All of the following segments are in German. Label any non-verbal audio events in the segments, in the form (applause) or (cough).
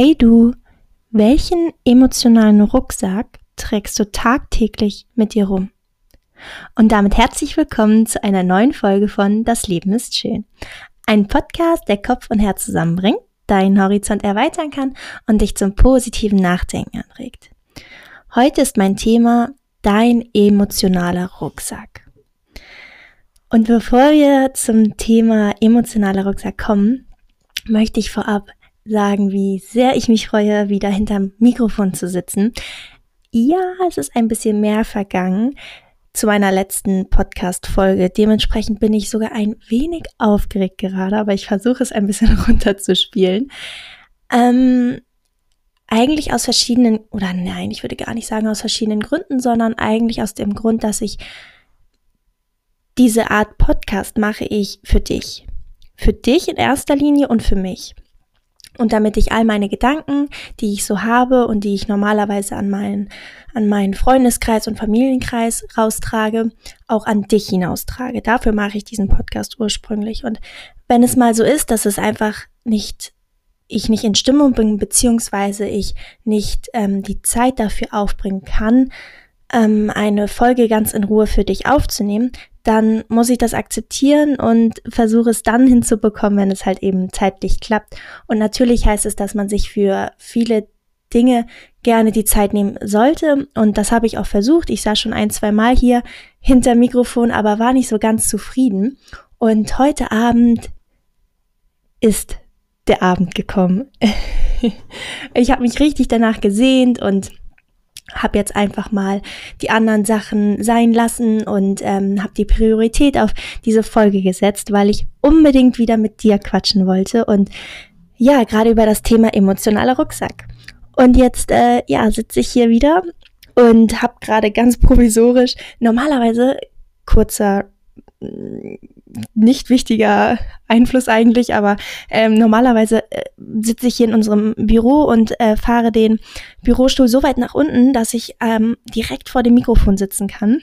Hey du, welchen emotionalen Rucksack trägst du tagtäglich mit dir rum? Und damit herzlich willkommen zu einer neuen Folge von Das Leben ist schön. Ein Podcast, der Kopf und Herz zusammenbringt, deinen Horizont erweitern kann und dich zum positiven Nachdenken anregt. Heute ist mein Thema dein emotionaler Rucksack. Und bevor wir zum Thema emotionaler Rucksack kommen, möchte ich vorab sagen, wie sehr ich mich freue, wieder hinterm Mikrofon zu sitzen. Ja, es ist ein bisschen mehr vergangen zu meiner letzten Podcast-Folge. Dementsprechend bin ich sogar ein wenig aufgeregt gerade, aber ich versuche es ein bisschen (laughs) runterzuspielen. Ähm, eigentlich aus verschiedenen, oder nein, ich würde gar nicht sagen aus verschiedenen Gründen, sondern eigentlich aus dem Grund, dass ich diese Art Podcast mache ich für dich. Für dich in erster Linie und für mich. Und damit ich all meine Gedanken, die ich so habe und die ich normalerweise an meinen, an meinen Freundeskreis und Familienkreis raustrage, auch an dich hinaustrage. Dafür mache ich diesen Podcast ursprünglich. Und wenn es mal so ist, dass es einfach nicht, ich nicht in Stimmung bin, beziehungsweise ich nicht ähm, die Zeit dafür aufbringen kann, ähm, eine Folge ganz in Ruhe für dich aufzunehmen, dann muss ich das akzeptieren und versuche es dann hinzubekommen, wenn es halt eben zeitlich klappt. Und natürlich heißt es, dass man sich für viele Dinge gerne die Zeit nehmen sollte. Und das habe ich auch versucht. Ich saß schon ein, zwei Mal hier hinter Mikrofon, aber war nicht so ganz zufrieden. Und heute Abend ist der Abend gekommen. (laughs) ich habe mich richtig danach gesehnt und habe jetzt einfach mal die anderen Sachen sein lassen und ähm, habe die Priorität auf diese Folge gesetzt, weil ich unbedingt wieder mit dir quatschen wollte und ja, gerade über das Thema emotionaler Rucksack. Und jetzt äh, ja, sitze ich hier wieder und habe gerade ganz provisorisch normalerweise kurzer nicht wichtiger Einfluss eigentlich, aber ähm, normalerweise äh, sitze ich hier in unserem Büro und äh, fahre den Bürostuhl so weit nach unten, dass ich ähm, direkt vor dem Mikrofon sitzen kann.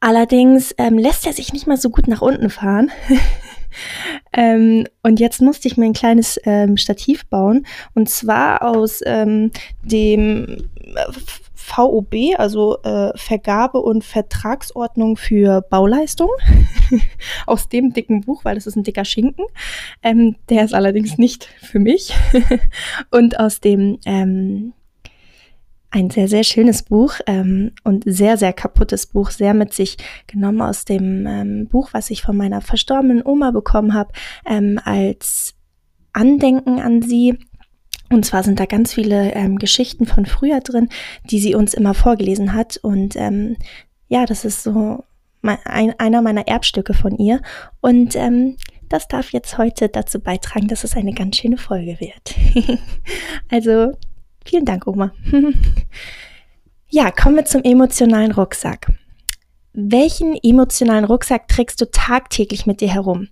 Allerdings ähm, lässt er sich nicht mal so gut nach unten fahren. (laughs) ähm, und jetzt musste ich mir ein kleines ähm, Stativ bauen. Und zwar aus ähm, dem VOB, also äh, Vergabe- und Vertragsordnung für Bauleistung, (laughs) aus dem dicken Buch, weil das ist ein dicker Schinken. Ähm, der ist allerdings nicht für mich. (laughs) und aus dem ähm, ein sehr, sehr schönes Buch ähm, und sehr, sehr kaputtes Buch, sehr mit sich genommen aus dem ähm, Buch, was ich von meiner verstorbenen Oma bekommen habe, ähm, als Andenken an sie. Und zwar sind da ganz viele ähm, Geschichten von früher drin, die sie uns immer vorgelesen hat. Und ähm, ja, das ist so mein, ein, einer meiner Erbstücke von ihr. Und ähm, das darf jetzt heute dazu beitragen, dass es eine ganz schöne Folge wird. (laughs) also vielen Dank, Oma. (laughs) ja, kommen wir zum emotionalen Rucksack. Welchen emotionalen Rucksack trägst du tagtäglich mit dir herum?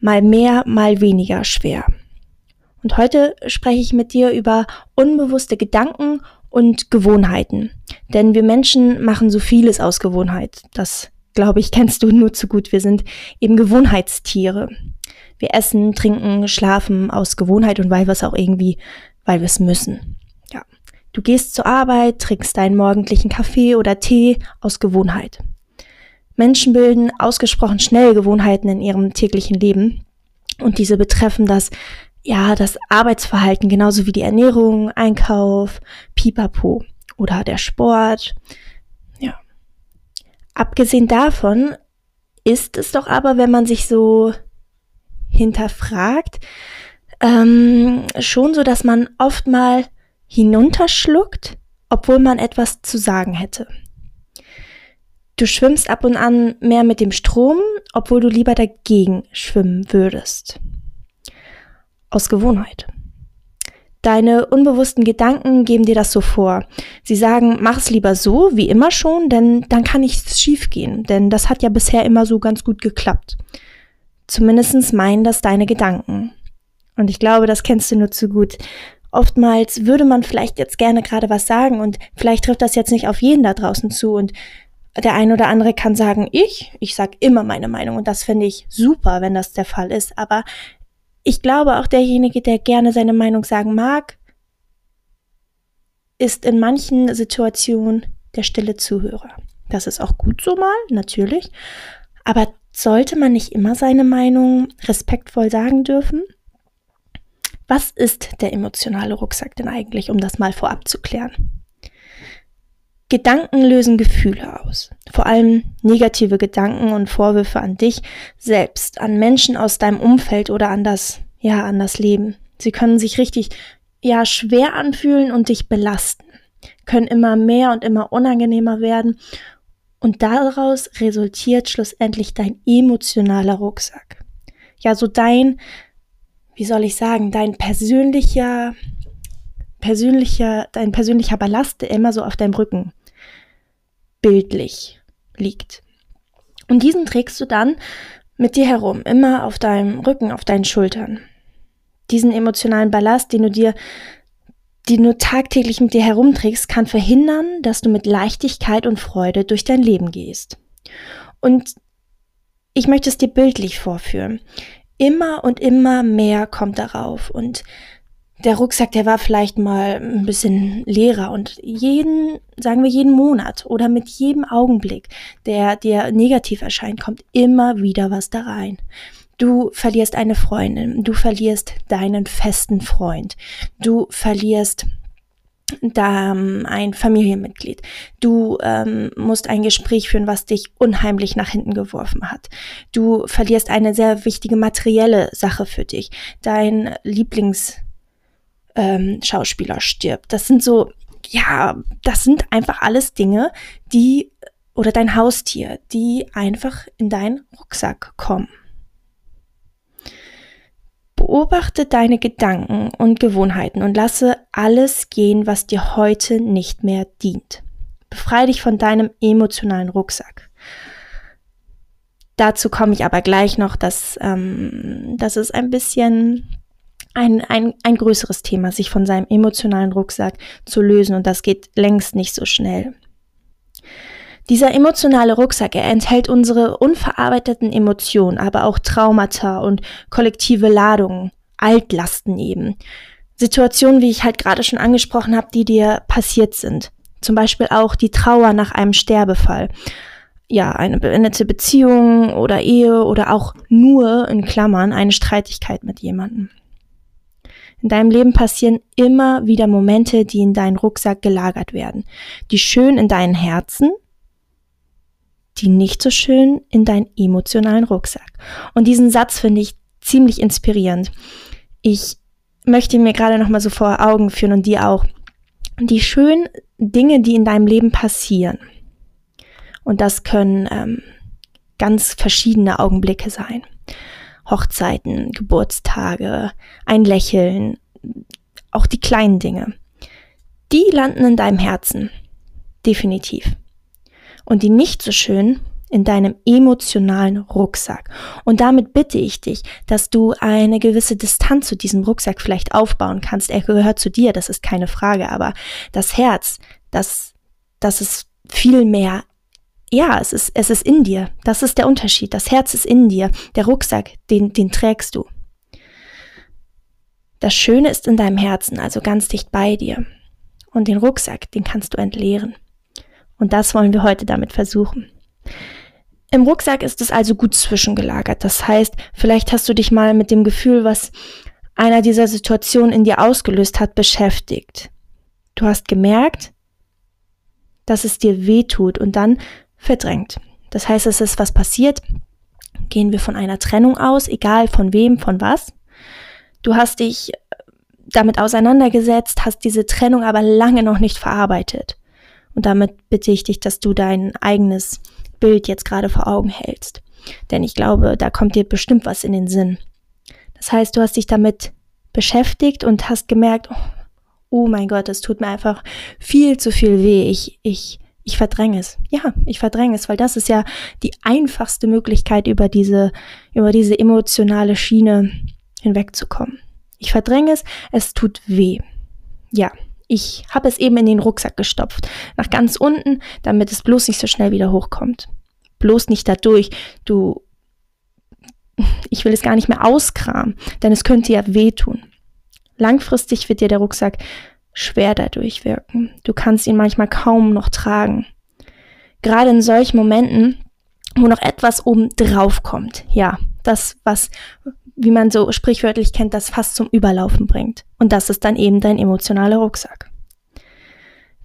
Mal mehr, mal weniger schwer. Und heute spreche ich mit dir über unbewusste Gedanken und Gewohnheiten. Denn wir Menschen machen so vieles aus Gewohnheit. Das, glaube ich, (laughs) kennst du nur zu gut. Wir sind eben Gewohnheitstiere. Wir essen, trinken, schlafen aus Gewohnheit und weil wir es auch irgendwie, weil wir es müssen. Ja. Du gehst zur Arbeit, trinkst deinen morgendlichen Kaffee oder Tee aus Gewohnheit. Menschen bilden ausgesprochen schnell Gewohnheiten in ihrem täglichen Leben. Und diese betreffen das ja, das Arbeitsverhalten, genauso wie die Ernährung, Einkauf, Pipapo oder der Sport. Ja. Abgesehen davon ist es doch aber, wenn man sich so hinterfragt, ähm, schon so, dass man oft mal hinunterschluckt, obwohl man etwas zu sagen hätte. Du schwimmst ab und an mehr mit dem Strom, obwohl du lieber dagegen schwimmen würdest aus Gewohnheit. Deine unbewussten Gedanken geben dir das so vor. Sie sagen, mach es lieber so, wie immer schon, denn dann kann nichts schiefgehen, denn das hat ja bisher immer so ganz gut geklappt. Zumindestens meinen das deine Gedanken. Und ich glaube, das kennst du nur zu gut. Oftmals würde man vielleicht jetzt gerne gerade was sagen und vielleicht trifft das jetzt nicht auf jeden da draußen zu und der eine oder andere kann sagen, ich, ich sag immer meine Meinung und das finde ich super, wenn das der Fall ist, aber ich glaube auch derjenige, der gerne seine Meinung sagen mag, ist in manchen Situationen der stille Zuhörer. Das ist auch gut so mal, natürlich. Aber sollte man nicht immer seine Meinung respektvoll sagen dürfen? Was ist der emotionale Rucksack denn eigentlich, um das mal vorab zu klären? Gedanken lösen Gefühle aus. Vor allem negative Gedanken und Vorwürfe an dich selbst, an Menschen aus deinem Umfeld oder an das, ja, an das Leben. Sie können sich richtig, ja, schwer anfühlen und dich belasten, können immer mehr und immer unangenehmer werden und daraus resultiert schlussendlich dein emotionaler Rucksack. Ja, so dein, wie soll ich sagen, dein persönlicher, persönlicher, dein persönlicher Ballast, der immer so auf deinem Rücken bildlich liegt. Und diesen trägst du dann mit dir herum, immer auf deinem Rücken, auf deinen Schultern. Diesen emotionalen Ballast, den du dir die du tagtäglich mit dir herumträgst, kann verhindern, dass du mit Leichtigkeit und Freude durch dein Leben gehst. Und ich möchte es dir bildlich vorführen. Immer und immer mehr kommt darauf und der Rucksack, der war vielleicht mal ein bisschen leerer und jeden, sagen wir jeden Monat oder mit jedem Augenblick, der dir negativ erscheint, kommt immer wieder was da rein. Du verlierst eine Freundin, du verlierst deinen festen Freund, du verlierst da ein Familienmitglied. Du ähm, musst ein Gespräch führen, was dich unheimlich nach hinten geworfen hat. Du verlierst eine sehr wichtige materielle Sache für dich. Dein Lieblingsschauspieler ähm, stirbt. Das sind so, ja, das sind einfach alles Dinge, die oder dein Haustier, die einfach in deinen Rucksack kommen. Beobachte deine Gedanken und Gewohnheiten und lasse alles gehen, was dir heute nicht mehr dient. Befreie dich von deinem emotionalen Rucksack. Dazu komme ich aber gleich noch, dass ähm, das ist ein bisschen ein, ein, ein größeres Thema, sich von seinem emotionalen Rucksack zu lösen und das geht längst nicht so schnell. Dieser emotionale Rucksack, er enthält unsere unverarbeiteten Emotionen, aber auch Traumata und kollektive Ladungen, Altlasten eben. Situationen, wie ich halt gerade schon angesprochen habe, die dir passiert sind. Zum Beispiel auch die Trauer nach einem Sterbefall. Ja, eine beendete Beziehung oder Ehe oder auch nur in Klammern eine Streitigkeit mit jemandem. In deinem Leben passieren immer wieder Momente, die in deinen Rucksack gelagert werden, die schön in deinen Herzen die nicht so schön in deinen emotionalen Rucksack. Und diesen Satz finde ich ziemlich inspirierend. Ich möchte mir gerade noch mal so vor Augen führen und dir auch die schönen Dinge, die in deinem Leben passieren. Und das können ähm, ganz verschiedene Augenblicke sein. Hochzeiten, Geburtstage, ein Lächeln, auch die kleinen Dinge. Die landen in deinem Herzen. Definitiv und die nicht so schön in deinem emotionalen Rucksack. Und damit bitte ich dich, dass du eine gewisse Distanz zu diesem Rucksack vielleicht aufbauen kannst. Er gehört zu dir, das ist keine Frage, aber das Herz, das, das ist viel mehr ja, es ist, es ist in dir. Das ist der Unterschied. Das Herz ist in dir. Der Rucksack, den, den trägst du. Das Schöne ist in deinem Herzen, also ganz dicht bei dir. Und den Rucksack, den kannst du entleeren. Und das wollen wir heute damit versuchen. Im Rucksack ist es also gut zwischengelagert. Das heißt, vielleicht hast du dich mal mit dem Gefühl, was einer dieser Situationen in dir ausgelöst hat, beschäftigt. Du hast gemerkt, dass es dir weh tut und dann verdrängt. Das heißt, es ist was passiert. Gehen wir von einer Trennung aus, egal von wem, von was. Du hast dich damit auseinandergesetzt, hast diese Trennung aber lange noch nicht verarbeitet. Und damit bitte ich dich, dass du dein eigenes Bild jetzt gerade vor Augen hältst. Denn ich glaube, da kommt dir bestimmt was in den Sinn. Das heißt, du hast dich damit beschäftigt und hast gemerkt, oh, oh mein Gott, es tut mir einfach viel zu viel weh. Ich, ich, ich verdränge es. Ja, ich verdränge es, weil das ist ja die einfachste Möglichkeit, über diese, über diese emotionale Schiene hinwegzukommen. Ich verdränge es, es tut weh. Ja, ich habe es eben in den Rucksack gestopft, nach ganz unten, damit es bloß nicht so schnell wieder hochkommt. Bloß nicht dadurch, du ich will es gar nicht mehr auskramen, denn es könnte ja wehtun. Langfristig wird dir der Rucksack schwer dadurch wirken. Du kannst ihn manchmal kaum noch tragen. Gerade in solchen Momenten, wo noch etwas oben drauf kommt. Ja, das, was, wie man so sprichwörtlich kennt, das fast zum Überlaufen bringt. Und das ist dann eben dein emotionaler Rucksack.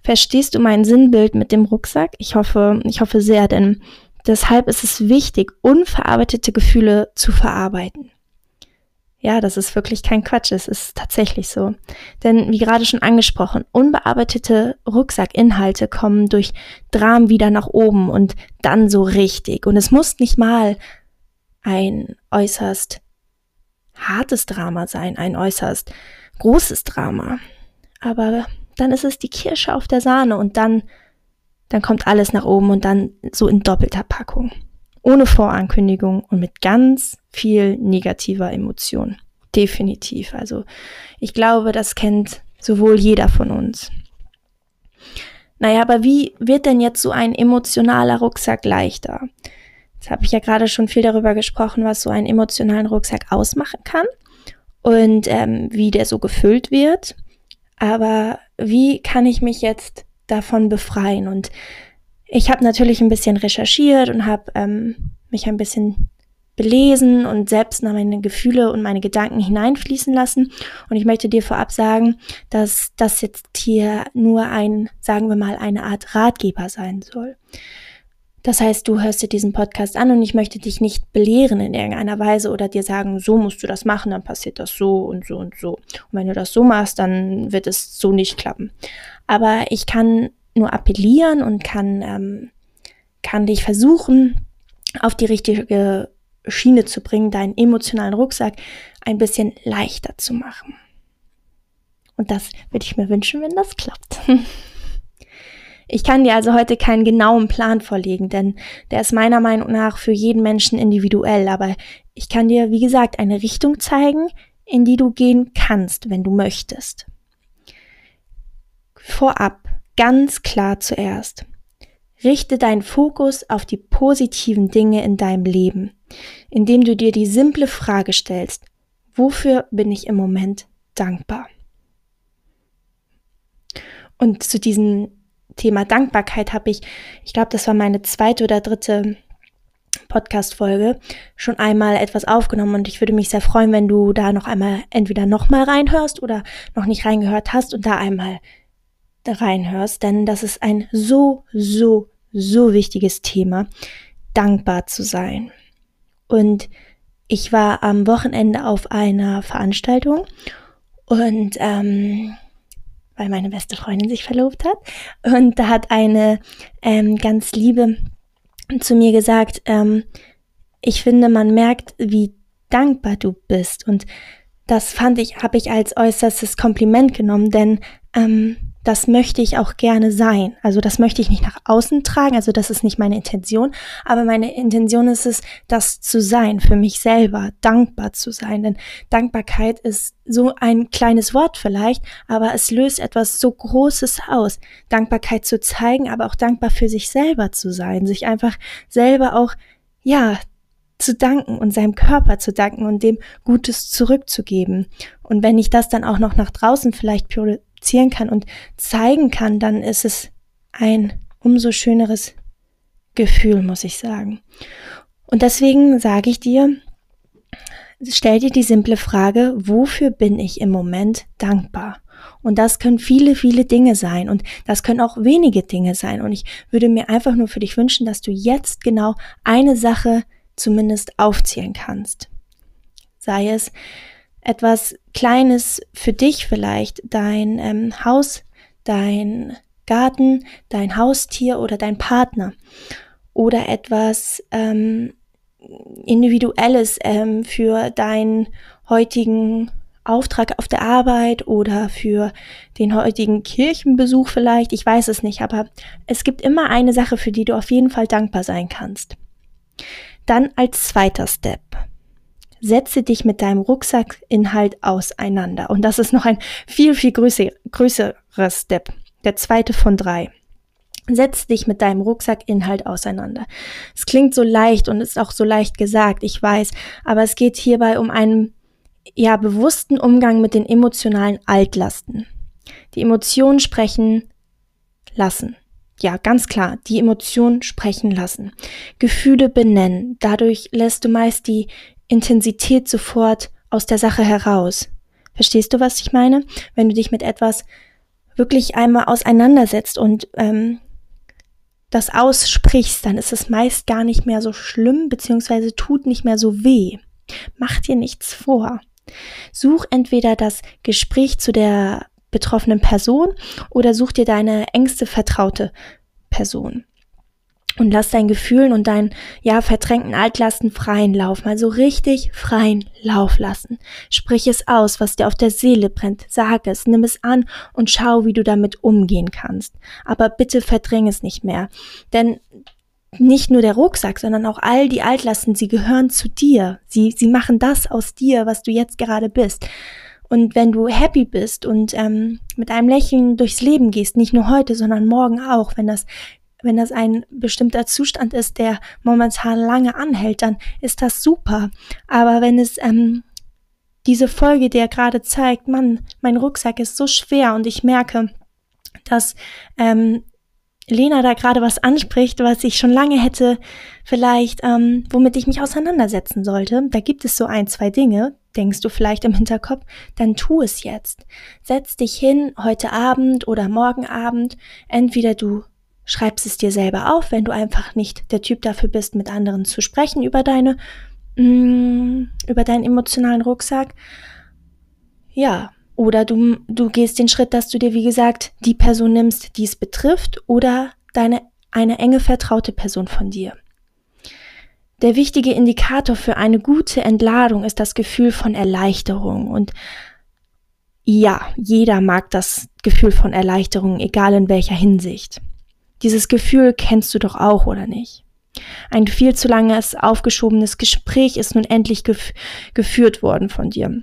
Verstehst du mein Sinnbild mit dem Rucksack? Ich hoffe, ich hoffe sehr, denn deshalb ist es wichtig, unverarbeitete Gefühle zu verarbeiten. Ja, das ist wirklich kein Quatsch, es ist tatsächlich so. Denn wie gerade schon angesprochen, unbearbeitete Rucksackinhalte kommen durch Dramen wieder nach oben und dann so richtig. Und es muss nicht mal ein äußerst hartes Drama sein, ein äußerst großes Drama. Aber dann ist es die Kirsche auf der Sahne und dann, dann kommt alles nach oben und dann so in doppelter Packung ohne Vorankündigung und mit ganz viel negativer Emotion. Definitiv. Also ich glaube, das kennt sowohl jeder von uns. Naja, aber wie wird denn jetzt so ein emotionaler Rucksack leichter? Jetzt habe ich ja gerade schon viel darüber gesprochen, was so einen emotionalen Rucksack ausmachen kann und ähm, wie der so gefüllt wird. Aber wie kann ich mich jetzt davon befreien? Und ich habe natürlich ein bisschen recherchiert und habe ähm, mich ein bisschen belesen und selbst nach meine Gefühle und meine Gedanken hineinfließen lassen. Und ich möchte dir vorab sagen, dass das jetzt hier nur ein, sagen wir mal, eine Art Ratgeber sein soll. Das heißt, du hörst dir diesen Podcast an und ich möchte dich nicht belehren in irgendeiner Weise oder dir sagen, so musst du das machen, dann passiert das so und so und so. Und wenn du das so machst, dann wird es so nicht klappen. Aber ich kann nur appellieren und kann, ähm, kann dich versuchen, auf die richtige Schiene zu bringen, deinen emotionalen Rucksack ein bisschen leichter zu machen. Und das würde ich mir wünschen, wenn das klappt. (laughs) Ich kann dir also heute keinen genauen Plan vorlegen, denn der ist meiner Meinung nach für jeden Menschen individuell. Aber ich kann dir, wie gesagt, eine Richtung zeigen, in die du gehen kannst, wenn du möchtest. Vorab ganz klar zuerst. Richte deinen Fokus auf die positiven Dinge in deinem Leben, indem du dir die simple Frage stellst, wofür bin ich im Moment dankbar? Und zu diesem Thema Dankbarkeit habe ich, ich glaube, das war meine zweite oder dritte Podcast-Folge, schon einmal etwas aufgenommen und ich würde mich sehr freuen, wenn du da noch einmal entweder nochmal reinhörst oder noch nicht reingehört hast und da einmal reinhörst, denn das ist ein so, so, so wichtiges Thema, dankbar zu sein. Und ich war am Wochenende auf einer Veranstaltung und ähm, weil meine beste Freundin sich verlobt hat. Und da hat eine ähm, ganz liebe zu mir gesagt, ähm, ich finde, man merkt, wie dankbar du bist. Und das fand ich, habe ich als äußerstes Kompliment genommen, denn ähm, das möchte ich auch gerne sein. Also das möchte ich nicht nach außen tragen, also das ist nicht meine Intention, aber meine Intention ist es, das zu sein, für mich selber, dankbar zu sein. Denn Dankbarkeit ist so ein kleines Wort vielleicht, aber es löst etwas so Großes aus. Dankbarkeit zu zeigen, aber auch dankbar für sich selber zu sein, sich einfach selber auch, ja, zu danken und seinem Körper zu danken und dem Gutes zurückzugeben. Und wenn ich das dann auch noch nach draußen vielleicht produzieren kann und zeigen kann, dann ist es ein umso schöneres Gefühl, muss ich sagen. Und deswegen sage ich dir, stell dir die simple Frage, wofür bin ich im Moment dankbar? Und das können viele, viele Dinge sein und das können auch wenige Dinge sein. Und ich würde mir einfach nur für dich wünschen, dass du jetzt genau eine Sache zumindest aufzählen kannst. Sei es etwas Kleines für dich vielleicht, dein ähm, Haus, dein Garten, dein Haustier oder dein Partner oder etwas ähm, Individuelles ähm, für deinen heutigen Auftrag auf der Arbeit oder für den heutigen Kirchenbesuch vielleicht, ich weiß es nicht, aber es gibt immer eine Sache, für die du auf jeden Fall dankbar sein kannst. Dann als zweiter Step. Setze dich mit deinem Rucksackinhalt auseinander. Und das ist noch ein viel, viel größer, größerer Step. Der zweite von drei. Setz dich mit deinem Rucksackinhalt auseinander. Es klingt so leicht und ist auch so leicht gesagt, ich weiß, aber es geht hierbei um einen ja bewussten Umgang mit den emotionalen Altlasten. Die Emotionen sprechen lassen. Ja, ganz klar, die Emotionen sprechen lassen. Gefühle benennen. Dadurch lässt du meist die Intensität sofort aus der Sache heraus. Verstehst du, was ich meine? Wenn du dich mit etwas wirklich einmal auseinandersetzt und ähm, das aussprichst, dann ist es meist gar nicht mehr so schlimm, beziehungsweise tut nicht mehr so weh. Mach dir nichts vor. Such entweder das Gespräch zu der betroffenen Person oder such dir deine engste vertraute Person und lass dein Gefühlen und deinen ja verdrängten Altlasten freien Lauf, mal so richtig freien Lauf lassen. Sprich es aus, was dir auf der Seele brennt, sag es, nimm es an und schau, wie du damit umgehen kannst. Aber bitte verdräng es nicht mehr, denn nicht nur der Rucksack, sondern auch all die Altlasten, sie gehören zu dir. Sie, sie machen das aus dir, was du jetzt gerade bist. Und wenn du happy bist und ähm, mit einem Lächeln durchs Leben gehst, nicht nur heute, sondern morgen auch, wenn das wenn das ein bestimmter Zustand ist, der momentan lange anhält, dann ist das super. Aber wenn es ähm, diese Folge dir gerade zeigt, Mann, mein Rucksack ist so schwer und ich merke, dass ähm, Lena da gerade was anspricht, was ich schon lange hätte, vielleicht, ähm, womit ich mich auseinandersetzen sollte. Da gibt es so ein, zwei Dinge, denkst du vielleicht im Hinterkopf, dann tu es jetzt. Setz dich hin heute Abend oder morgen Abend. Entweder du schreibst es dir selber auf, wenn du einfach nicht der Typ dafür bist, mit anderen zu sprechen über deine, mh, mm, über deinen emotionalen Rucksack. Ja, oder du, du gehst den Schritt, dass du dir, wie gesagt, die Person nimmst, die es betrifft, oder deine, eine enge vertraute Person von dir. Der wichtige Indikator für eine gute Entladung ist das Gefühl von Erleichterung. Und ja, jeder mag das Gefühl von Erleichterung, egal in welcher Hinsicht. Dieses Gefühl kennst du doch auch, oder nicht? Ein viel zu langes, aufgeschobenes Gespräch ist nun endlich gef geführt worden von dir.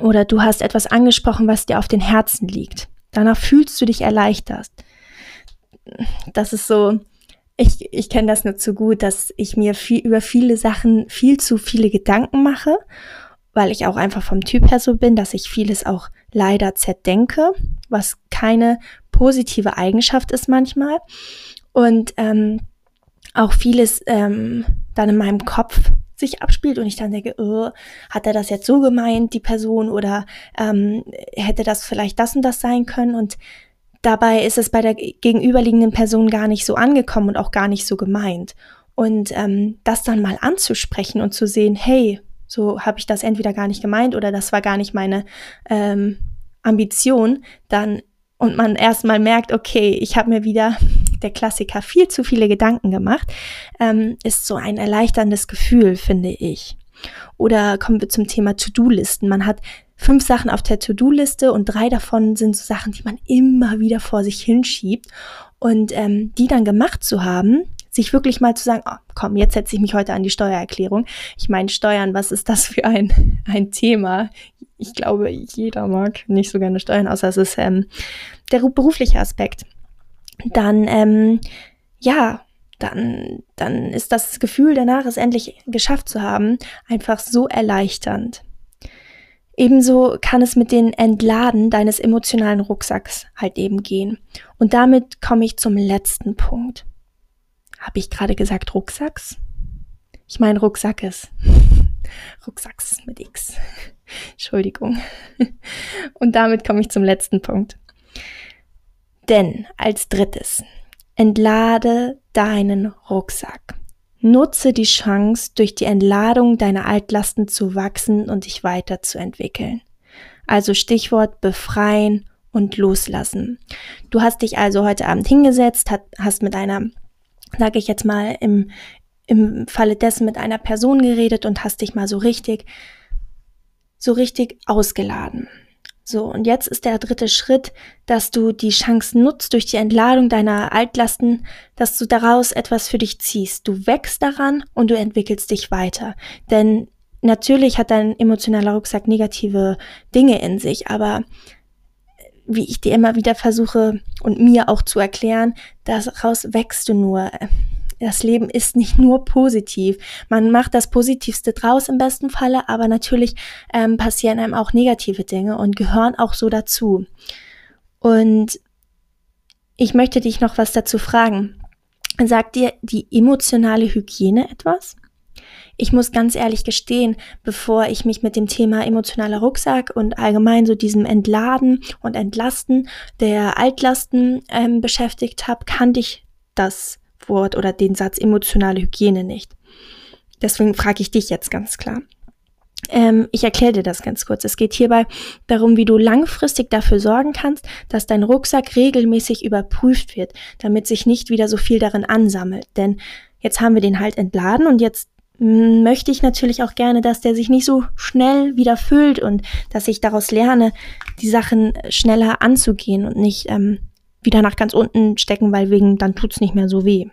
Oder du hast etwas angesprochen, was dir auf den Herzen liegt. Danach fühlst du dich erleichtert. Das ist so, ich, ich kenne das nur zu gut, dass ich mir viel, über viele Sachen viel zu viele Gedanken mache, weil ich auch einfach vom Typ her so bin, dass ich vieles auch leider zerdenke, was keine positive Eigenschaft ist manchmal. Und ähm, auch vieles ähm, dann in meinem Kopf sich abspielt und ich dann denke, oh, hat er das jetzt so gemeint, die Person, oder ähm, hätte das vielleicht das und das sein können und dabei ist es bei der gegenüberliegenden Person gar nicht so angekommen und auch gar nicht so gemeint. Und ähm, das dann mal anzusprechen und zu sehen, hey, so habe ich das entweder gar nicht gemeint oder das war gar nicht meine ähm, Ambition, dann und man erstmal merkt, okay, ich habe mir wieder (laughs) der Klassiker viel zu viele Gedanken gemacht, ähm, ist so ein erleichterndes Gefühl, finde ich. Oder kommen wir zum Thema To-Do-Listen. Man hat fünf Sachen auf der To-Do-Liste und drei davon sind so Sachen, die man immer wieder vor sich hinschiebt. Und ähm, die dann gemacht zu haben, sich wirklich mal zu sagen, oh, komm, jetzt setze ich mich heute an die Steuererklärung. Ich meine, Steuern, was ist das für ein, (laughs) ein Thema? ich glaube, jeder mag nicht so gerne Steuern, außer es ist ähm, der berufliche Aspekt. Dann, ähm, ja, dann, dann ist das Gefühl danach, es endlich geschafft zu haben, einfach so erleichternd. Ebenso kann es mit den Entladen deines emotionalen Rucksacks halt eben gehen. Und damit komme ich zum letzten Punkt. Habe ich gerade gesagt Rucksacks? Ich meine Rucksackes. (laughs) Rucksacks mit X. (laughs) Entschuldigung. (laughs) Und damit komme ich zum letzten Punkt. Denn als drittes, entlade deinen Rucksack. Nutze die Chance, durch die Entladung deiner Altlasten zu wachsen und dich weiterzuentwickeln. Also Stichwort befreien und loslassen. Du hast dich also heute Abend hingesetzt, hast mit einer, sage ich jetzt mal, im, im Falle dessen mit einer Person geredet und hast dich mal so richtig so richtig ausgeladen. So, und jetzt ist der dritte Schritt, dass du die Chance nutzt durch die Entladung deiner Altlasten, dass du daraus etwas für dich ziehst. Du wächst daran und du entwickelst dich weiter. Denn natürlich hat dein emotionaler Rucksack negative Dinge in sich, aber wie ich dir immer wieder versuche und mir auch zu erklären, daraus wächst du nur. Das Leben ist nicht nur positiv. Man macht das Positivste draus im besten Falle, aber natürlich ähm, passieren einem auch negative Dinge und gehören auch so dazu. Und ich möchte dich noch was dazu fragen. Sagt dir die emotionale Hygiene etwas? Ich muss ganz ehrlich gestehen, bevor ich mich mit dem Thema emotionaler Rucksack und allgemein so diesem Entladen und Entlasten der Altlasten ähm, beschäftigt habe, kannte ich das Wort oder den Satz emotionale Hygiene nicht. Deswegen frage ich dich jetzt ganz klar. Ähm, ich erkläre dir das ganz kurz. Es geht hierbei darum, wie du langfristig dafür sorgen kannst, dass dein Rucksack regelmäßig überprüft wird, damit sich nicht wieder so viel darin ansammelt. Denn jetzt haben wir den halt entladen und jetzt möchte ich natürlich auch gerne, dass der sich nicht so schnell wieder füllt und dass ich daraus lerne, die Sachen schneller anzugehen und nicht ähm, wieder nach ganz unten stecken, weil wegen dann tut's nicht mehr so weh.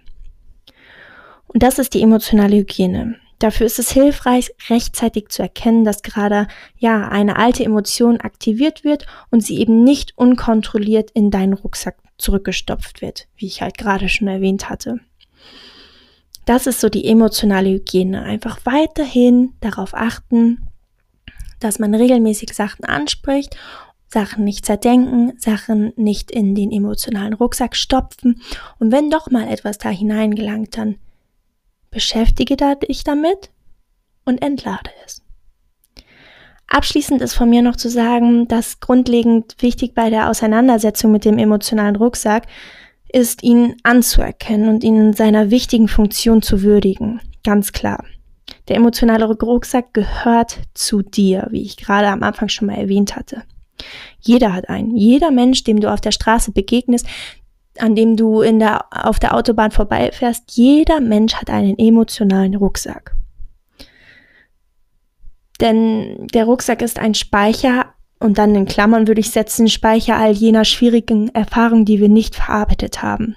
Und das ist die emotionale Hygiene. Dafür ist es hilfreich, rechtzeitig zu erkennen, dass gerade ja eine alte Emotion aktiviert wird und sie eben nicht unkontrolliert in deinen Rucksack zurückgestopft wird, wie ich halt gerade schon erwähnt hatte. Das ist so die emotionale Hygiene. Einfach weiterhin darauf achten, dass man regelmäßig Sachen anspricht, Sachen nicht zerdenken, Sachen nicht in den emotionalen Rucksack stopfen und wenn doch mal etwas da hineingelangt, dann beschäftige dich damit und entlade es. Abschließend ist von mir noch zu sagen, dass grundlegend wichtig bei der Auseinandersetzung mit dem emotionalen Rucksack ist, ihn anzuerkennen und ihn in seiner wichtigen Funktion zu würdigen. Ganz klar. Der emotionale Rucksack gehört zu dir, wie ich gerade am Anfang schon mal erwähnt hatte. Jeder hat einen. Jeder Mensch, dem du auf der Straße begegnest, an dem du in der, auf der Autobahn vorbeifährst, jeder Mensch hat einen emotionalen Rucksack. Denn der Rucksack ist ein Speicher und dann in Klammern würde ich setzen, Speicher all jener schwierigen Erfahrungen, die wir nicht verarbeitet haben.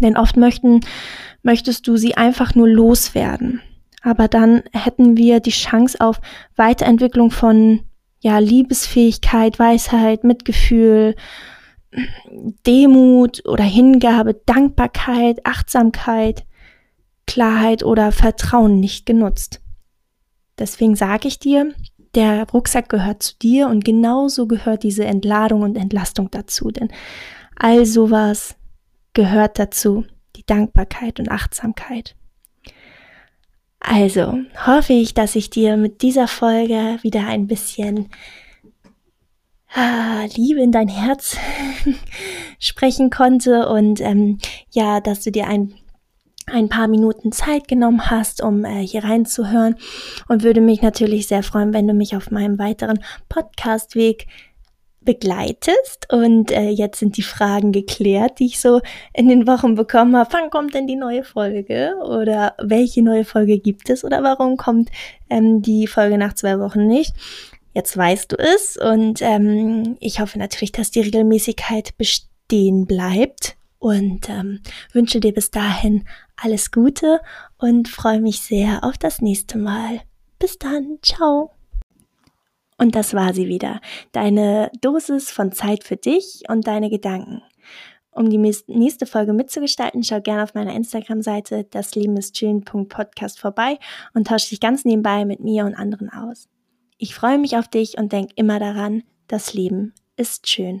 Denn oft möchten, möchtest du sie einfach nur loswerden. Aber dann hätten wir die Chance auf Weiterentwicklung von, ja, Liebesfähigkeit, Weisheit, Mitgefühl, Demut oder Hingabe, Dankbarkeit, Achtsamkeit, Klarheit oder Vertrauen nicht genutzt. Deswegen sage ich dir, der Rucksack gehört zu dir und genauso gehört diese Entladung und Entlastung dazu, denn all sowas gehört dazu, die Dankbarkeit und Achtsamkeit. Also hoffe ich, dass ich dir mit dieser Folge wieder ein bisschen ah, Liebe in dein Herz (laughs) sprechen konnte und ähm, ja, dass du dir ein ein paar Minuten Zeit genommen hast, um äh, hier reinzuhören und würde mich natürlich sehr freuen, wenn du mich auf meinem weiteren Podcastweg begleitest. Und äh, jetzt sind die Fragen geklärt, die ich so in den Wochen bekommen habe. Wann kommt denn die neue Folge? Oder welche neue Folge gibt es? Oder warum kommt ähm, die Folge nach zwei Wochen nicht? Jetzt weißt du es und ähm, ich hoffe natürlich, dass die Regelmäßigkeit bestehen bleibt und ähm, wünsche dir bis dahin alles Gute und freue mich sehr auf das nächste Mal. Bis dann, ciao. Und das war sie wieder, deine Dosis von Zeit für dich und deine Gedanken. Um die nächste Folge mitzugestalten, schau gerne auf meiner Instagram-Seite daslebenistschön.podcast vorbei und tausche dich ganz nebenbei mit mir und anderen aus. Ich freue mich auf dich und denk immer daran, das Leben ist schön.